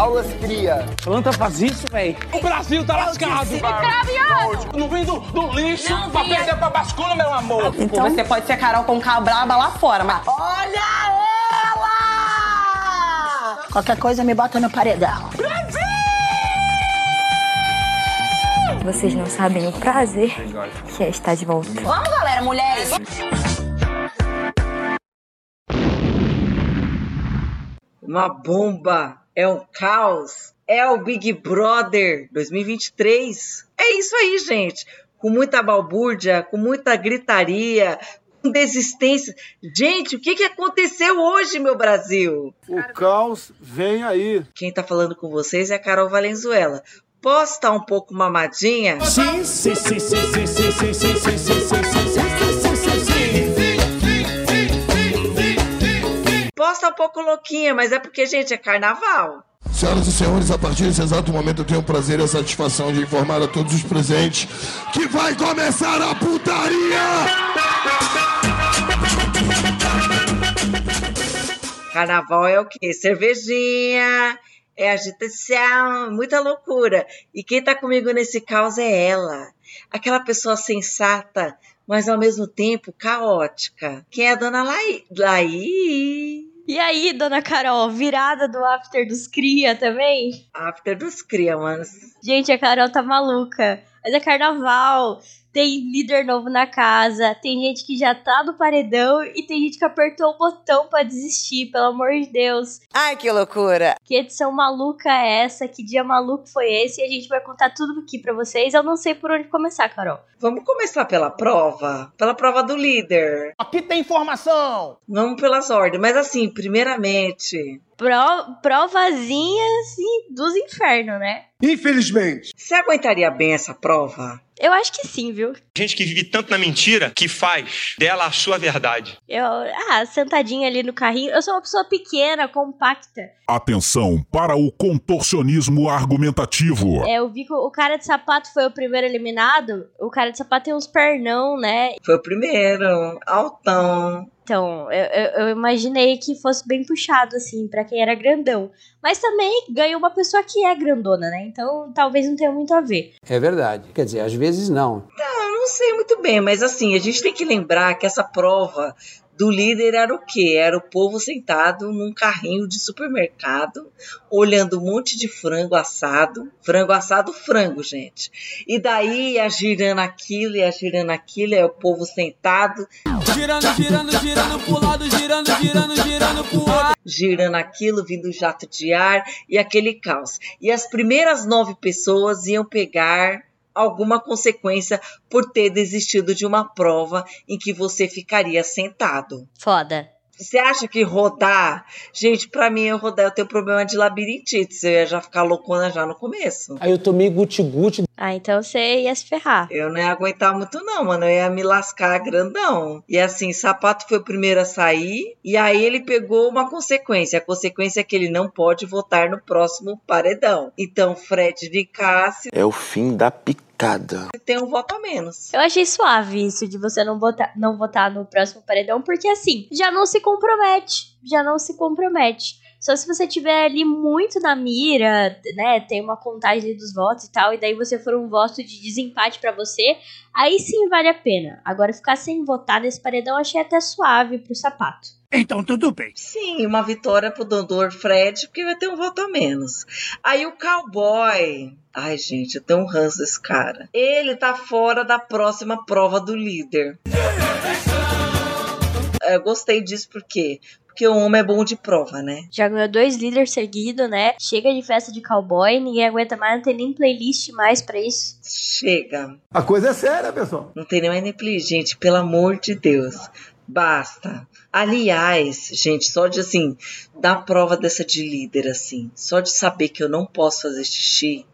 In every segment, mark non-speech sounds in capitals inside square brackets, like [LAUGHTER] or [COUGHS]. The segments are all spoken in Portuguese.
Aulas cria. Planta faz isso, velho. O Brasil tá lascado. Escraviado. Não vem do, do lixo Não pra perder pra bascula, meu amor. Então... Você pode ser Carol com braba lá fora, mas Olha ela! Qualquer coisa me bota no paredão. Vocês não sabem o prazer que é estar de volta. Vamos, galera, mulheres! Uma bomba, é um caos, é o Big Brother 2023. É isso aí, gente. Com muita balbúrdia, com muita gritaria, com desistência. Gente, o que, que aconteceu hoje, meu Brasil? O caos vem aí. Quem tá falando com vocês é a Carol Valenzuela. Posso estar um pouco mamadinha? Sim, sim, sim, sim, sim, sim, sim, sim, sim, sim, sim, Posso estar um pouco louquinha, mas é porque, gente, é carnaval. Senhoras e senhores, a partir desse exato momento eu tenho o prazer e a satisfação de informar a todos os presentes que vai começar a putaria! Carnaval é o quê? Cervejinha, é agitação, muita loucura. E quem tá comigo nesse caos é ela. Aquela pessoa sensata, mas ao mesmo tempo caótica. Quem é a dona Laí? Laí? E aí, dona Carol, virada do After dos Cria também? After dos Cria, mano. Gente, a Carol tá maluca. Mas é carnaval, tem líder novo na casa, tem gente que já tá no paredão e tem gente que apertou o botão pra desistir, pelo amor de Deus. Ai, que loucura! Que edição maluca é essa? Que dia maluco foi esse? E a gente vai contar tudo aqui pra vocês. Eu não sei por onde começar, Carol. Vamos começar pela prova? Pela prova do líder. Aqui tem informação. Vamos pelas ordens. Mas assim, primeiramente, Pro, provazinha, assim, dos infernos, né? Infelizmente. você aguentaria bem essa prova? Eu acho que sim, viu? Gente que vive tanto na mentira que faz dela a sua verdade. Eu, ah, sentadinha ali no carrinho. Eu sou uma pessoa pequena, compacta. Atenção para o contorcionismo argumentativo. É, eu vi que o cara de sapato foi o primeiro eliminado. O cara de sapato tem uns pernão, né? Foi o primeiro, altão. Então, eu, eu, eu imaginei que fosse bem puxado, assim, pra quem era grandão. Mas também ganhou uma pessoa que é grandona, né? Então, talvez não tenha muito a ver. É verdade. Quer dizer, às vezes não. Não, eu não sei muito bem, mas assim, a gente tem que lembrar que essa prova do líder era o quê? Era o povo sentado num carrinho de supermercado, olhando um monte de frango assado. Frango assado, frango, gente. E daí ia girando aquilo, ia girando aquilo, é o povo sentado, Girando, girando, girando pro lado, girando, girando, girando pro outro. girando aquilo, vindo jato de ar e aquele caos. E as primeiras nove pessoas iam pegar alguma consequência por ter desistido de uma prova em que você ficaria sentado. Foda. Você acha que rodar? Gente, pra mim, eu rodar, eu tenho problema de labirintite. Você ia já ficar loucona já no começo. Aí eu tomei guti-guti. Ah, então você ia se ferrar. Eu não ia aguentar muito, não, mano. Eu ia me lascar grandão. E assim, sapato foi o primeiro a sair. E aí ele pegou uma consequência. A consequência é que ele não pode votar no próximo paredão. Então, Fred de Cássio É o fim da picada. Tem um voto a menos. Eu achei suave isso de você não votar, não votar no próximo paredão, porque assim, já não se compromete. Já não se compromete. Só se você tiver ali muito na mira, né? Tem uma contagem dos votos e tal, e daí você for um voto de desempate pra você, aí sim vale a pena. Agora, ficar sem votar nesse paredão, eu achei até suave pro sapato. Então tudo bem. Sim, uma vitória pro doutor Fred, porque vai ter um voto a menos. Aí o cowboy. Ai, gente, eu tenho um ranço desse cara. Ele tá fora da próxima prova do líder. Eu gostei disso porque porque o homem é bom de prova, né? Já ganhou dois líderes seguidos, né? Chega de festa de cowboy, ninguém aguenta mais, não tem nem playlist mais pra isso. Chega. A coisa é séria, pessoal. Não tem nem mais nem play, gente, pelo amor de Deus. Basta. Aliás, gente, só de assim, dar prova dessa de líder, assim, só de saber que eu não posso fazer xixi,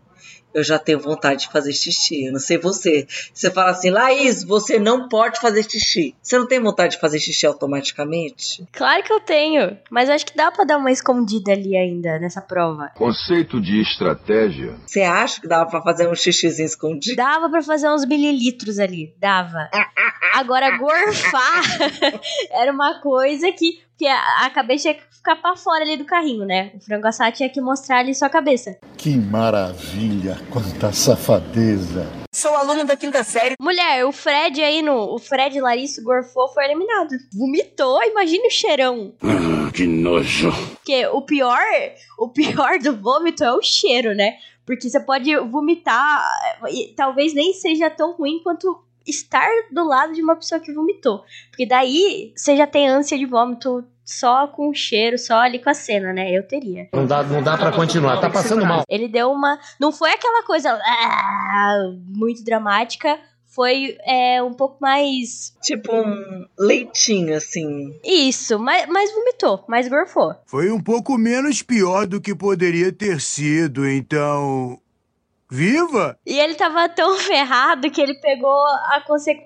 eu já tenho vontade de fazer xixi. Eu não sei você. Você fala assim, Laís, você não pode fazer xixi. Você não tem vontade de fazer xixi automaticamente? Claro que eu tenho, mas eu acho que dá pra dar uma escondida ali ainda nessa prova. Conceito de estratégia. Você acha que dava pra fazer um xixizinho escondido? Dava pra fazer uns mililitros ali, dava. [LAUGHS] Agora, gorfar [LAUGHS] era uma coisa que. Porque a, a cabeça tinha que ficar pra fora ali do carrinho, né? O frango assado tinha que mostrar ali sua cabeça. Que maravilha, quanta safadeza. Sou aluna da quinta série. Mulher, o Fred aí no. O Fred Larissa gorfou foi eliminado. Vomitou, imagine o cheirão. Ah, que nojo. Porque o pior, o pior do vômito é o cheiro, né? Porque você pode vomitar e talvez nem seja tão ruim quanto estar do lado de uma pessoa que vomitou. Porque daí você já tem ânsia de vômito só com o cheiro, só ali com a cena, né? Eu teria. Não dá, não dá para continuar, tá passando mal. Ele deu uma. Não foi aquela coisa ah, muito dramática. Foi é, um pouco mais. Tipo um leitinho, assim. Isso, mas, mas vomitou, mas gorfou. Foi um pouco menos pior do que poderia ter sido, então. Viva! E ele tava tão [LAUGHS] ferrado que ele pegou a,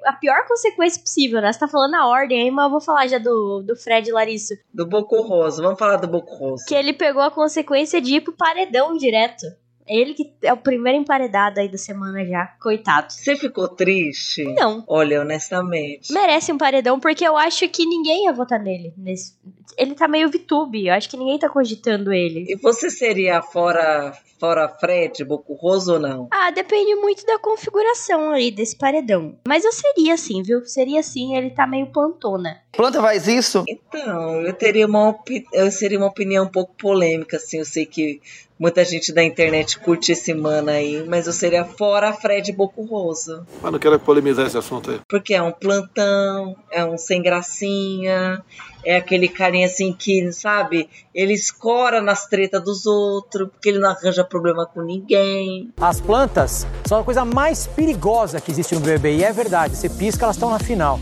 a pior consequência possível, né? Você tá falando a ordem aí, mas eu vou falar já do, do Fred e Larissa. Do Boco Rosa, vamos falar do Boco Rosa. Que ele pegou a consequência de ir pro paredão direto. Ele que é o primeiro emparedado aí da semana já. Coitado. Você ficou triste? Não. Olha, honestamente. Merece um paredão, porque eu acho que ninguém ia votar nele. Nesse... Ele tá meio VTube. Eu acho que ninguém tá cogitando ele. E você seria fora, fora Fred, Bocurroso ou não? Ah, depende muito da configuração aí desse paredão. Mas eu seria assim, viu? Seria assim, ele tá meio plantona. Planta faz isso? Então, eu teria uma, opi... eu seria uma opinião um pouco polêmica, assim. Eu sei que muita gente da internet curte esse mano aí, mas eu seria fora Fred Bocurroso. Mas não quero polemizar esse assunto aí. Porque é um plantão, é um sem gracinha, é aquele carinha assim que, sabe, ele escora nas tretas dos outros, porque ele não arranja problema com ninguém. As plantas são a coisa mais perigosa que existe no BBB, e é verdade, você pisca, elas estão na final.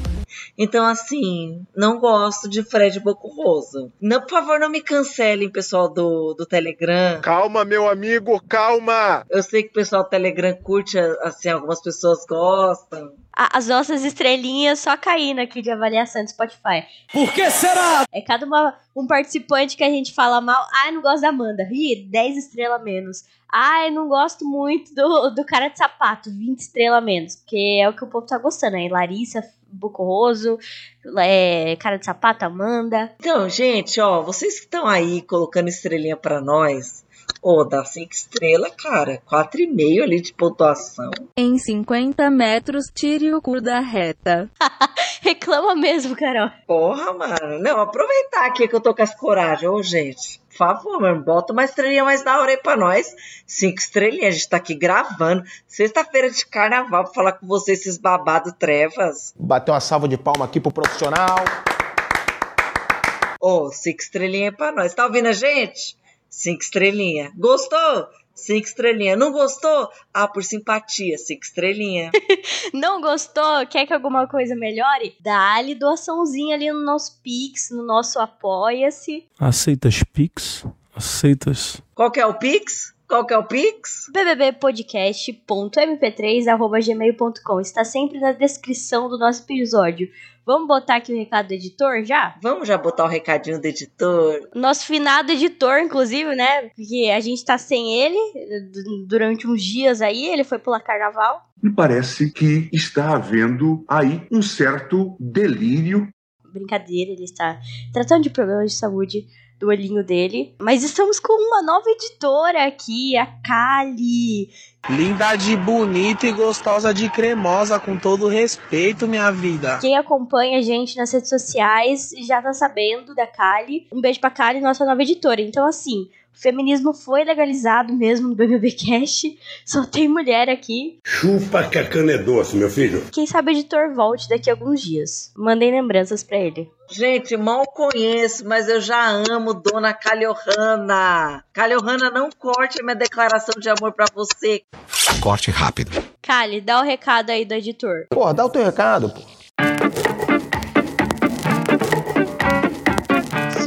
Então, assim, não gosto de Fred Bocurroso. Não, por favor, não me cancelem, pessoal do, do Telegram. Calma, meu amigo, calma! Eu sei que o pessoal do Telegram curte, assim, algumas pessoas gostam. As nossas estrelinhas só caindo aqui de avaliação do Spotify. Por que será? É cada uma, um participante que a gente fala mal. Ai, não gosto da Amanda. Ih, 10 estrelas menos. Ai, não gosto muito do, do cara de sapato. 20 estrelas menos. Porque é o que o povo tá gostando, né? Larissa, Bucorroso, é, cara de sapato, Amanda. Então, gente, ó, vocês que estão aí colocando estrelinha para nós, Ô, oh, dá 5 estrelas, cara. 4,5 ali de pontuação. Em 50 metros, tire o cu da reta. [LAUGHS] Reclama mesmo, Carol. Porra, mano. Não, aproveitar aqui que eu tô com as coragem. Ô, gente, por favor, mano, bota uma estrelinha mais da hora aí pra nós. Cinco estrelinhas, a gente tá aqui gravando. Sexta-feira de carnaval pra falar com vocês, esses babados trevas. Bateu uma salva de palma aqui pro profissional. Ô, oh, cinco estrelinhas pra nós. Tá ouvindo a gente? Cinco estrelinha. Gostou? Cinco estrelinha. Não gostou? Ah, por simpatia, cinco estrelinha. [LAUGHS] Não gostou? Quer que alguma coisa melhore? Dá-lhe doaçãozinha ali no nosso Pix, no nosso Apoia-se. Aceitas Pix? Aceitas? Qual que é o Pix? Qual que é o Pix? bbbpodcast.mp3.gmail.com Está sempre na descrição do nosso episódio. Vamos botar aqui o recado do editor já? Vamos já botar o recadinho do editor. Nosso finado editor, inclusive, né? Porque a gente tá sem ele durante uns dias aí, ele foi pular carnaval. Me parece que está havendo aí um certo delírio. Brincadeira, ele está tratando de problemas de saúde do olhinho dele. Mas estamos com uma nova editora aqui, a Kali. Linda de bonita e gostosa de cremosa, com todo respeito, minha vida. Quem acompanha a gente nas redes sociais já tá sabendo da Kali. Um beijo pra Kali, nossa nova editora. Então, assim, feminismo foi legalizado mesmo no BBB Cash. Só tem mulher aqui. Chupa que a cana é doce, meu filho. Quem sabe o editor volte daqui a alguns dias. Mandem lembranças para ele. Gente, mal conheço, mas eu já amo Dona Caliohana. Caliohana, não corte a minha declaração de amor para você. Corte rápido. Cali, dá o recado aí do editor. Pô, dá o teu recado, pô.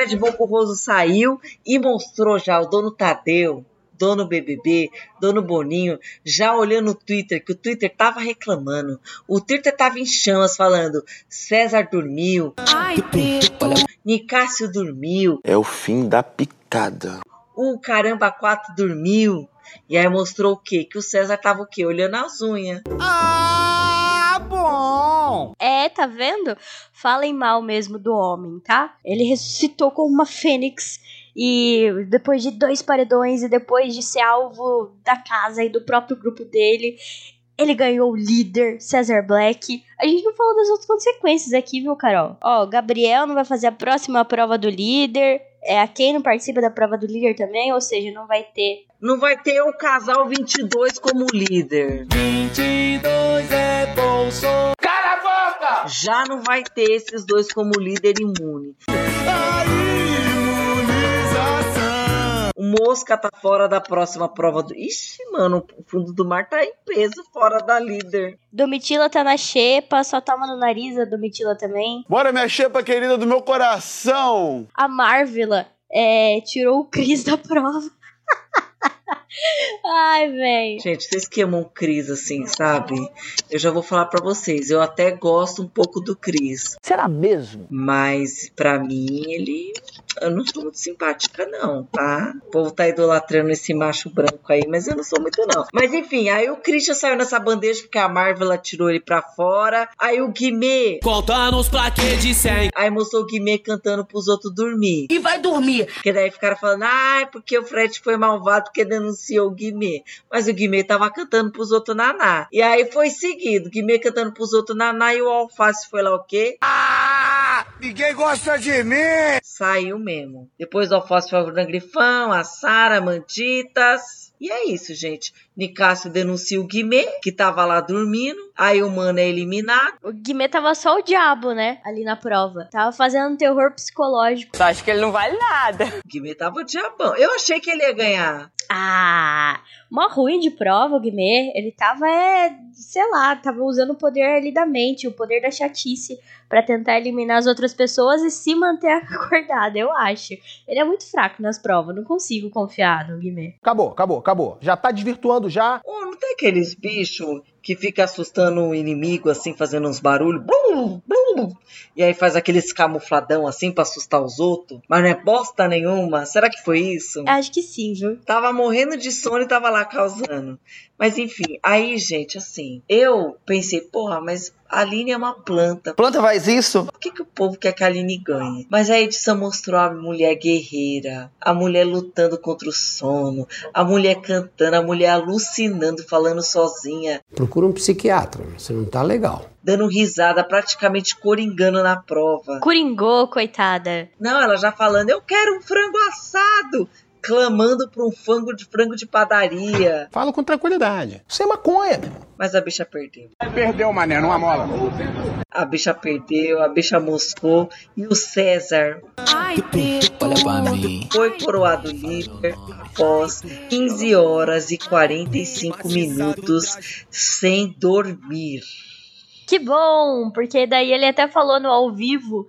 Fred Bocurroso saiu e mostrou já o dono Tadeu, dono BBB, dono Boninho, já olhando o Twitter, que o Twitter tava reclamando. O Twitter tava em chamas falando: César dormiu. Ai, Nicásio dormiu. É o fim da picada. O Caramba 4 dormiu. E aí mostrou o quê? Que o César tava o quê? Olhando as unhas. Ah, bom! É, tá vendo? Falem mal mesmo do homem, tá? Ele ressuscitou como uma fênix e depois de dois paredões e depois de ser alvo da casa e do próprio grupo dele, ele ganhou o líder, Cesar Black. A gente não falou das outras consequências aqui, viu, Carol? Ó, Gabriel não vai fazer a próxima prova do líder. É, a quem não participa da prova do líder também, ou seja, não vai ter. Não vai ter o casal 22 como líder. 22 é Bolsonaro. Já não vai ter esses dois como líder imune. O Mosca tá fora da próxima prova do. Ixi, mano, o fundo do mar tá em peso fora da líder. Domitila tá na xepa, só toma no nariz a Domitila também. Bora, minha xepa querida do meu coração! A Marvila é, tirou o Cris da prova. Ai, velho. Gente, vocês queimam o Cris assim, sabe? Eu já vou falar pra vocês. Eu até gosto um pouco do Cris. Será mesmo? Mas pra mim ele. Eu não sou muito simpática, não, tá? O povo tá idolatrando esse macho branco aí, mas eu não sou muito, não. Mas enfim, aí o Christian saiu nessa bandeja porque a Marvel tirou ele pra fora. Aí o Guimê. Conta-nos pra que de 100. Aí mostrou o Guimê cantando pros outros dormir. E vai dormir. Porque daí ficaram falando, ah, porque o Fred foi malvado porque denunciou o Guimê. Mas o Guimê tava cantando pros outros naná. E aí foi seguido, o Guimê cantando pros outros naná e o Alface foi lá o quê? Ah! Ninguém gosta de mim! Saiu mesmo. Depois do Alface foi o Grifão, a Sara, Manditas. E é isso, gente. Nicásio denuncia o Guimê, que tava lá dormindo. Aí o mano é eliminado. O Guimê tava só o diabo, né? Ali na prova. Tava fazendo terror psicológico. Só acho que ele não vale nada. O Guimê tava o diabão. Eu achei que ele ia ganhar. Ah, uma ruim de prova, o Guimê. Ele tava, é, sei lá, tava usando o poder ali da mente, o poder da chatice para tentar eliminar as outras pessoas e se manter [LAUGHS] acordado, eu acho. Ele é muito fraco nas provas, não consigo confiar no Guimê. Acabou, acabou, acabou. Já tá desvirtuando já. Oh, não tem aqueles bichos que fica assustando o inimigo, assim, fazendo uns barulhos. Blum, blum, e aí faz aqueles camufladão, assim, pra assustar os outros. Mas não é bosta nenhuma. Será que foi isso? Acho que sim, viu? Tava morrendo de sono e tava lá causando. Mas enfim, aí, gente, assim, eu pensei, porra, mas a Aline é uma planta. Planta faz isso? Por que, que o povo quer que a Aline ganhe? Mas a edição mostrou a mulher guerreira, a mulher lutando contra o sono, a mulher cantando, a mulher alucinando, falando sozinha. Procura um psiquiatra, você não tá legal. Dando risada, praticamente coringando na prova. Coringou, coitada. Não, ela já falando, eu quero um frango assado clamando por um frango de frango de padaria. Fala com tranquilidade. Isso é maconha, meu. Mas a bicha perdeu. Perdeu, mané, não amola. A bicha perdeu, a bicha moscou e o César Ai, foi coroado líder após 15 horas e 45 minutos sem dormir. Que bom, porque daí ele até falou no ao vivo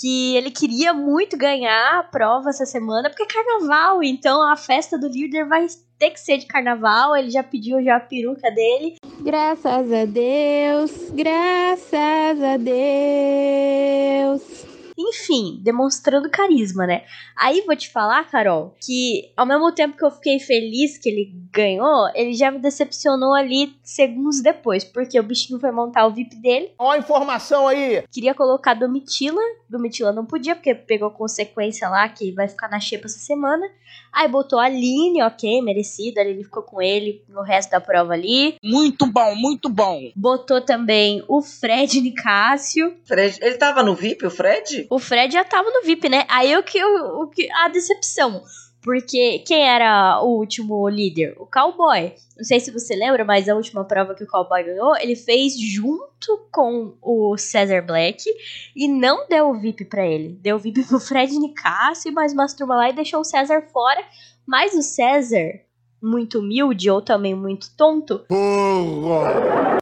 que ele queria muito ganhar a prova essa semana, porque é carnaval, então a festa do líder vai ter que ser de carnaval, ele já pediu já a peruca dele. Graças a Deus, graças a Deus. Enfim, demonstrando carisma, né? Aí vou te falar, Carol, que ao mesmo tempo que eu fiquei feliz que ele ganhou, ele já me decepcionou ali segundos depois, porque o bichinho foi montar o VIP dele. Ó a informação aí! Queria colocar Domitila, Domitila não podia, porque pegou consequência lá, que vai ficar na xepa essa semana. Aí botou a Aline, ok, merecido, a Aline ficou com ele no resto da prova ali. Muito bom, muito bom. Botou também o Fred Nicásio. Fred, ele tava no VIP, o Fred? O Fred já tava no VIP, né? Aí o que, o, o que a decepção. Porque quem era o último líder? O Cowboy. Não sei se você lembra, mas a última prova que o Cowboy ganhou, ele fez junto com o Cesar Black e não deu o VIP pra ele. Deu o VIP pro Fred Nicásio e mais uma turma lá e deixou o Cesar fora. Mas o Cesar, muito humilde ou também muito tonto,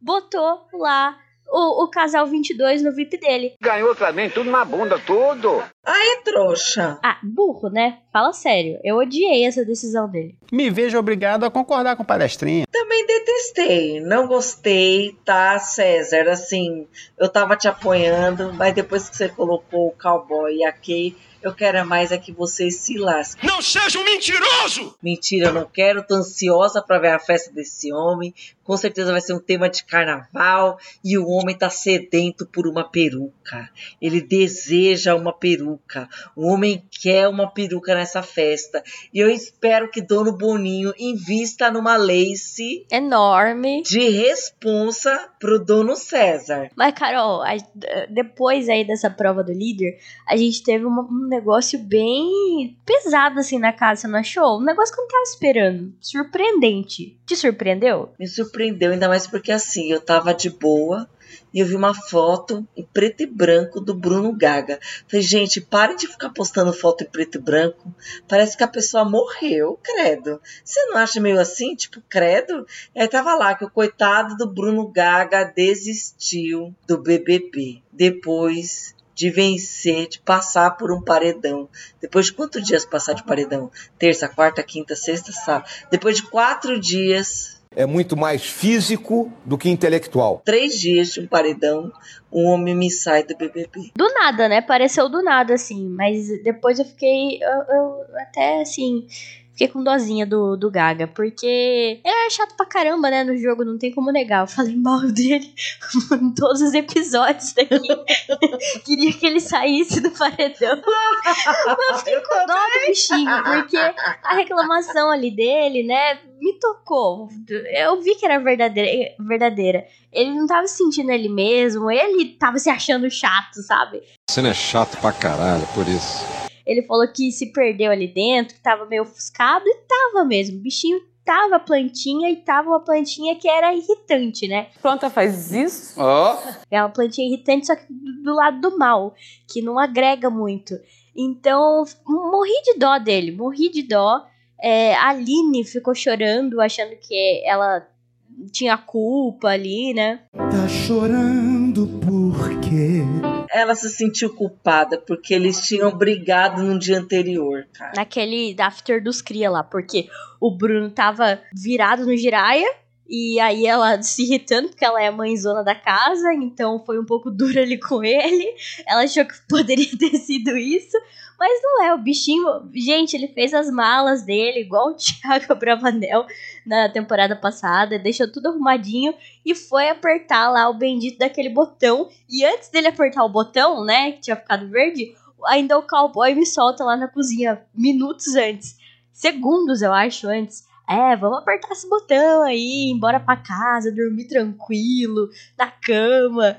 botou lá o, o casal 22 no VIP dele. Ganhou também tudo na bunda, tudo. Aí, trouxa. Ah, burro, né? Fala sério. Eu odiei essa decisão dele. Me vejo obrigado a concordar com o palestrinha. Também detestei, não gostei, tá, César? Assim, eu tava te apoiando, mas depois que você colocou o cowboy e a Kay, eu quero mais é que vocês se lasquem. Não seja um mentiroso! Mentira, eu não quero, tô ansiosa pra ver a festa desse homem. Com certeza vai ser um tema de carnaval e o homem tá sedento por uma peruca. Ele deseja uma peruca. O homem quer uma peruca nessa festa. E eu espero que Dono Boninho invista numa lace enorme de responsa pro Dono César. Mas, Carol, depois aí dessa prova do líder, a gente teve um negócio bem pesado assim na casa, você não achou? Um negócio que eu não tava esperando. Surpreendente. Te surpreendeu? Me surpreendeu, ainda mais porque assim, eu tava de boa e eu vi uma foto em preto e branco do Bruno Gaga. Falei, gente, parem de ficar postando foto em preto e branco. Parece que a pessoa morreu, credo. Você não acha meio assim, tipo, credo? E aí tava lá que o coitado do Bruno Gaga desistiu do BBB. Depois de vencer, de passar por um paredão. Depois de quantos dias passar de paredão? Terça, quarta, quinta, sexta, sábado. Depois de quatro dias. É muito mais físico do que intelectual. Três dias de um paredão, um homem me sai do BBB. Do nada, né? Pareceu do nada, assim. Mas depois eu fiquei. Eu, eu até assim. Fiquei com dozinha do, do Gaga, porque ele era chato pra caramba, né? No jogo, não tem como negar. Eu falei mal dele [LAUGHS] em todos os episódios daqui. [LAUGHS] Queria que ele saísse do paredão. Mas [LAUGHS] eu fiquei com dó do bichinho, porque a reclamação ali dele, né, me tocou. Eu vi que era verdadeira. verdadeira. Ele não tava se sentindo ele mesmo, ele tava se achando chato, sabe? Você não é chato pra caralho, por isso. Ele falou que se perdeu ali dentro, que tava meio ofuscado, e tava mesmo. O bichinho tava plantinha e tava uma plantinha que era irritante, né? Planta faz isso? Ó. Oh. É uma plantinha irritante, só que do lado do mal, que não agrega muito. Então, morri de dó dele, morri de dó. É, a Aline ficou chorando, achando que ela tinha culpa ali, né? Tá chorando por quê? Ela se sentiu culpada porque eles tinham brigado no dia anterior, cara. Naquele after dos cria lá, porque o Bruno tava virado no giraia. E aí ela se irritando, porque ela é a mãezona da casa, então foi um pouco [LAUGHS] dura ali com ele. Ela achou que poderia ter sido isso. Mas não é, o bichinho. Gente, ele fez as malas dele, igual o [LAUGHS] Thiago Bravanel na temporada passada, deixou tudo arrumadinho e foi apertar lá o bendito daquele botão. E antes dele apertar o botão, né, que tinha ficado verde, ainda o cowboy me solta lá na cozinha minutos antes. Segundos, eu acho, antes. É, vamos apertar esse botão aí, embora pra casa, dormir tranquilo, na cama.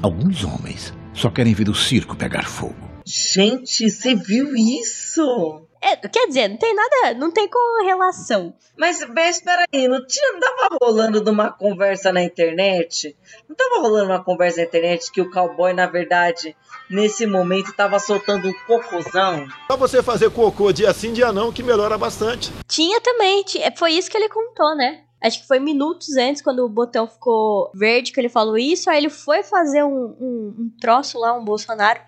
Alguns homens só querem ver o circo pegar fogo. Gente, você viu isso? É, quer dizer, não tem nada, não tem correlação. Mas, mas espera aí, não, tinha, não tava rolando de uma conversa na internet? Não tava rolando uma conversa na internet que o cowboy, na verdade, nesse momento tava soltando um cocôzão? Só você fazer cocô dia sim, dia não, que melhora bastante. Tinha também, foi isso que ele contou, né? Acho que foi minutos antes, quando o botão ficou verde, que ele falou isso. Aí ele foi fazer um, um, um troço lá, um Bolsonaro.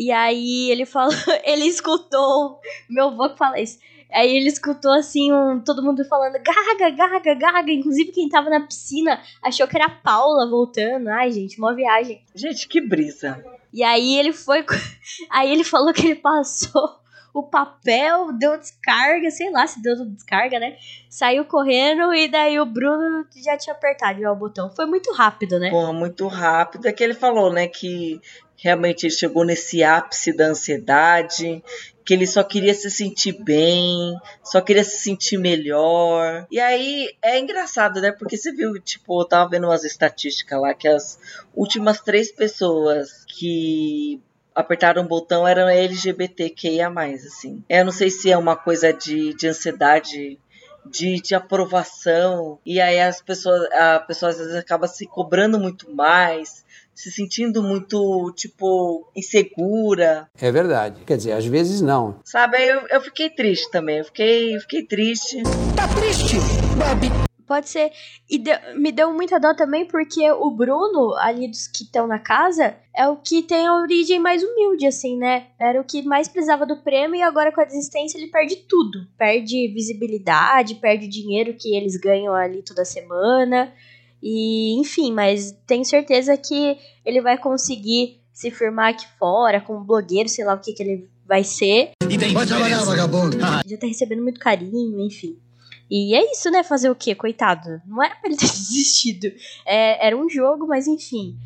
E aí ele falou, [LAUGHS] ele escutou, meu avô que fala isso. Aí ele escutou assim, um, todo mundo falando gaga, gaga, gaga. Inclusive quem tava na piscina achou que era a Paula voltando. Ai, gente, uma viagem. Gente, que brisa. E aí ele foi. [LAUGHS] Aí ele falou que ele passou o papel, deu descarga, sei lá se deu descarga, né? Saiu correndo e daí o Bruno já tinha apertado já o botão. Foi muito rápido, né? Porra, muito rápido. É que ele falou, né, que realmente ele chegou nesse ápice da ansiedade, que ele só queria se sentir bem, só queria se sentir melhor. E aí é engraçado, né? Porque você viu, tipo, eu tava vendo umas estatísticas lá que as últimas três pessoas que apertaram o botão eram LGBTQIA+, assim. Eu não sei se é uma coisa de, de ansiedade de, de aprovação e aí as pessoas a pessoa às vezes acaba se cobrando muito mais se sentindo muito tipo insegura É verdade. Quer dizer, às vezes não. sabe aí eu, eu fiquei triste também eu fiquei eu fiquei triste Tá triste, Bob? Pode ser. E deu- me deu muita dó também porque o Bruno, ali dos que estão na casa, é o que tem a origem mais humilde, assim, né? Era o que mais precisava do prêmio e agora com a desistência ele perde tudo. Perde visibilidade, perde o dinheiro que eles ganham ali toda semana. E, enfim, mas tenho certeza que ele vai conseguir se firmar aqui fora como blogueiro, sei lá o que, que ele vai ser. Vai trabalhar, vagabundo. Já tá recebendo muito carinho, enfim. E é isso, né? Fazer o quê? Coitado. Não era pra ele ter [LAUGHS] desistido. É, era um jogo, mas enfim.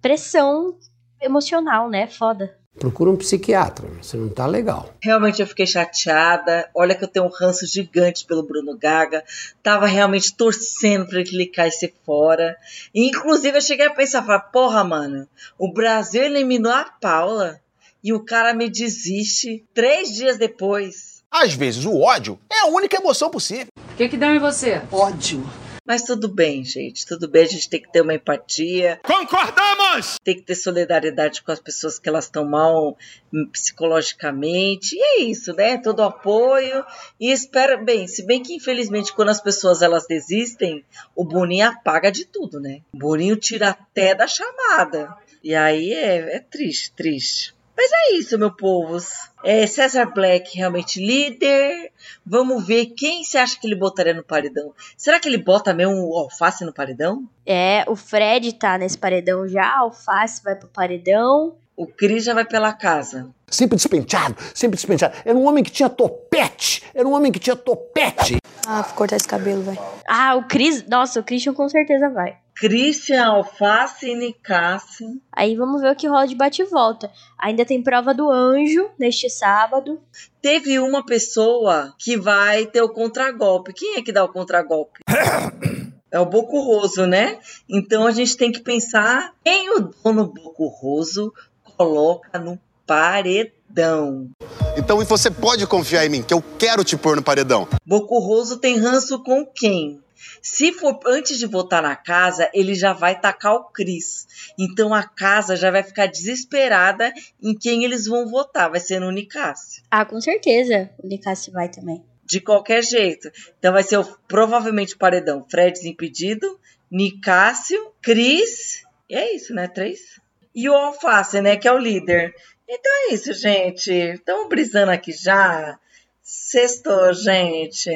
Pressão emocional, né? Foda. Procura um psiquiatra, você não tá legal. Realmente eu fiquei chateada. Olha que eu tenho um ranço gigante pelo Bruno Gaga. Tava realmente torcendo pra ele caísse fora. E, inclusive eu cheguei a pensar, falar, porra, mano, o Brasil eliminou a Paula e o cara me desiste três dias depois. Às vezes o ódio é a única emoção possível. O que, que deu em você? Ódio. Mas tudo bem, gente. Tudo bem, a gente tem que ter uma empatia. Concordamos! Tem que ter solidariedade com as pessoas que elas estão mal hum, psicologicamente. E é isso, né? Todo apoio. E espera, bem, se bem que infelizmente quando as pessoas elas desistem, o Boninho apaga de tudo, né? O Boninho tira até da chamada. E aí é, é triste, triste. Mas é isso, meu povos. É César Black realmente líder. Vamos ver quem você acha que ele botaria no paredão. Será que ele bota mesmo o alface no paredão? É, o Fred tá nesse paredão já, Alface vai pro paredão. O Cris já vai pela casa. Sempre despenteado, sempre despenteado. Era um homem que tinha topete. Era um homem que tinha topete. Ah, vou cortar esse cabelo, vai. Ah, o Cris. Nossa, o Christian com certeza vai. Christian, Alface e Nicásio. Aí vamos ver o que rola de bate e volta. Ainda tem prova do anjo neste sábado. Teve uma pessoa que vai ter o contragolpe. Quem é que dá o contragolpe? [COUGHS] É o Bocurroso, né? Então a gente tem que pensar quem o dono Bocurroso coloca no paredão. Então e você pode confiar em mim, que eu quero te pôr no paredão. Bocurroso tem ranço com quem? Se for antes de votar na casa, ele já vai tacar o Cris. Então a casa já vai ficar desesperada em quem eles vão votar. Vai ser no Nicásio. Ah, com certeza. O Nicásio vai também. De qualquer jeito. Então vai ser o- provavelmente o paredão. Fred desimpedido, Nicásio, Cris. E é isso, né? Três. E o Alface, né? Que é o líder. Então é isso, gente. Estamos brisando aqui já. Sextou, gente.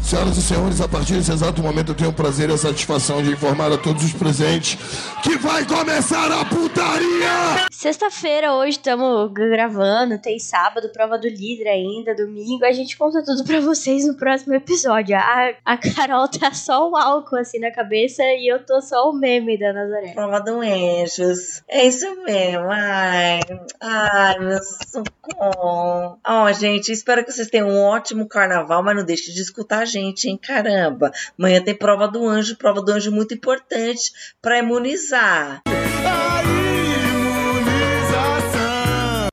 Senhoras e senhores, a partir desse exato momento eu tenho o prazer e a satisfação de informar a todos os presentes que vai começar a putaria! Sexta-feira, hoje estamos gravando, tem sábado, prova do líder ainda, domingo. A gente conta tudo pra vocês no próximo episódio. A, a Carol tá só o álcool assim na cabeça e eu tô só o meme da Nazaré. Prova do Anjos. É isso mesmo. Ai, ai, meu socorro. Ó, gente, espero que vocês tenham um ótimo carnaval, mas não deixe de escutar a gente, hein? Caramba. Amanhã tem prova do anjo, prova do anjo muito importante pra imunizar.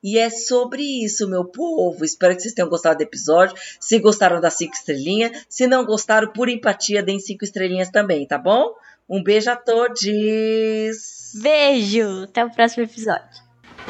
E é sobre isso, meu povo. Espero que vocês tenham gostado do episódio. Se gostaram, dá cinco estrelinhas. Se não gostaram, por empatia, deem cinco estrelinhas também, tá bom? Um beijo a todos. Beijo! Até o próximo episódio.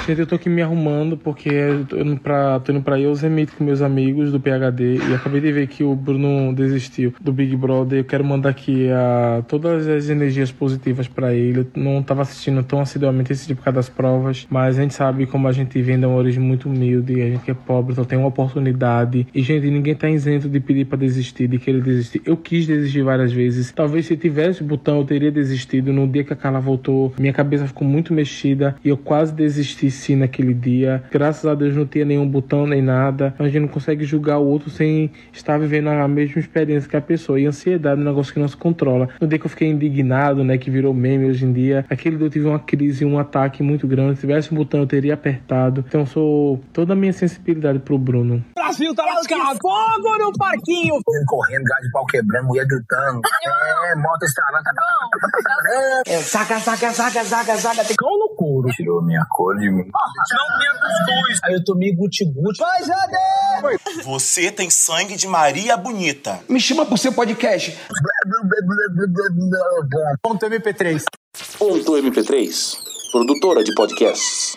Gente, eu tô aqui me arrumando porque eu tô indo pra, tô Yosemite com meus amigos do PHD e acabei de ver que o Bruno desistiu do Big Brother. Eu quero mandar aqui a, todas as energias positivas pra ele. Eu não tava assistindo tão assiduamente esse tipo das provas, mas a gente sabe como a gente vem de uma origem muito humilde, a gente é pobre, então tem uma oportunidade. E, gente, ninguém tá isento de pedir pra desistir, de querer desistir. Eu quis desistir várias vezes. Talvez se tivesse o botão eu teria desistido. No dia que a Carla voltou, minha cabeça ficou muito mexida e eu quase desisti sim naquele dia. Graças a Deus não tinha nenhum botão nem nada. A gente não consegue julgar o outro sem estar vivendo a mesma experiência que a pessoa. E ansiedade é um negócio que não se controla. No dia que eu fiquei indignado, né, que virou meme hoje em dia, aquele dia eu tive uma crise, um ataque muito grande. Se tivesse um botão eu teria apertado. Então eu sou toda a minha sensibilidade pro Bruno. Brasil tá lascado. Fogo no parquinho. Correndo, gás de pau quebrando, mulher gritando. É, moto estralando. É, saca, saca, saca, saca, saca. Tem no couro. Tirou minha cor de mim. Não tinha cuscuz. Aí eu tomei guti-guti. Vai, Jade! Você tem sangue de Maria Bonita. Me chama pro seu podcast. Ponto MP3. Ponto MP3, produtora de podcasts.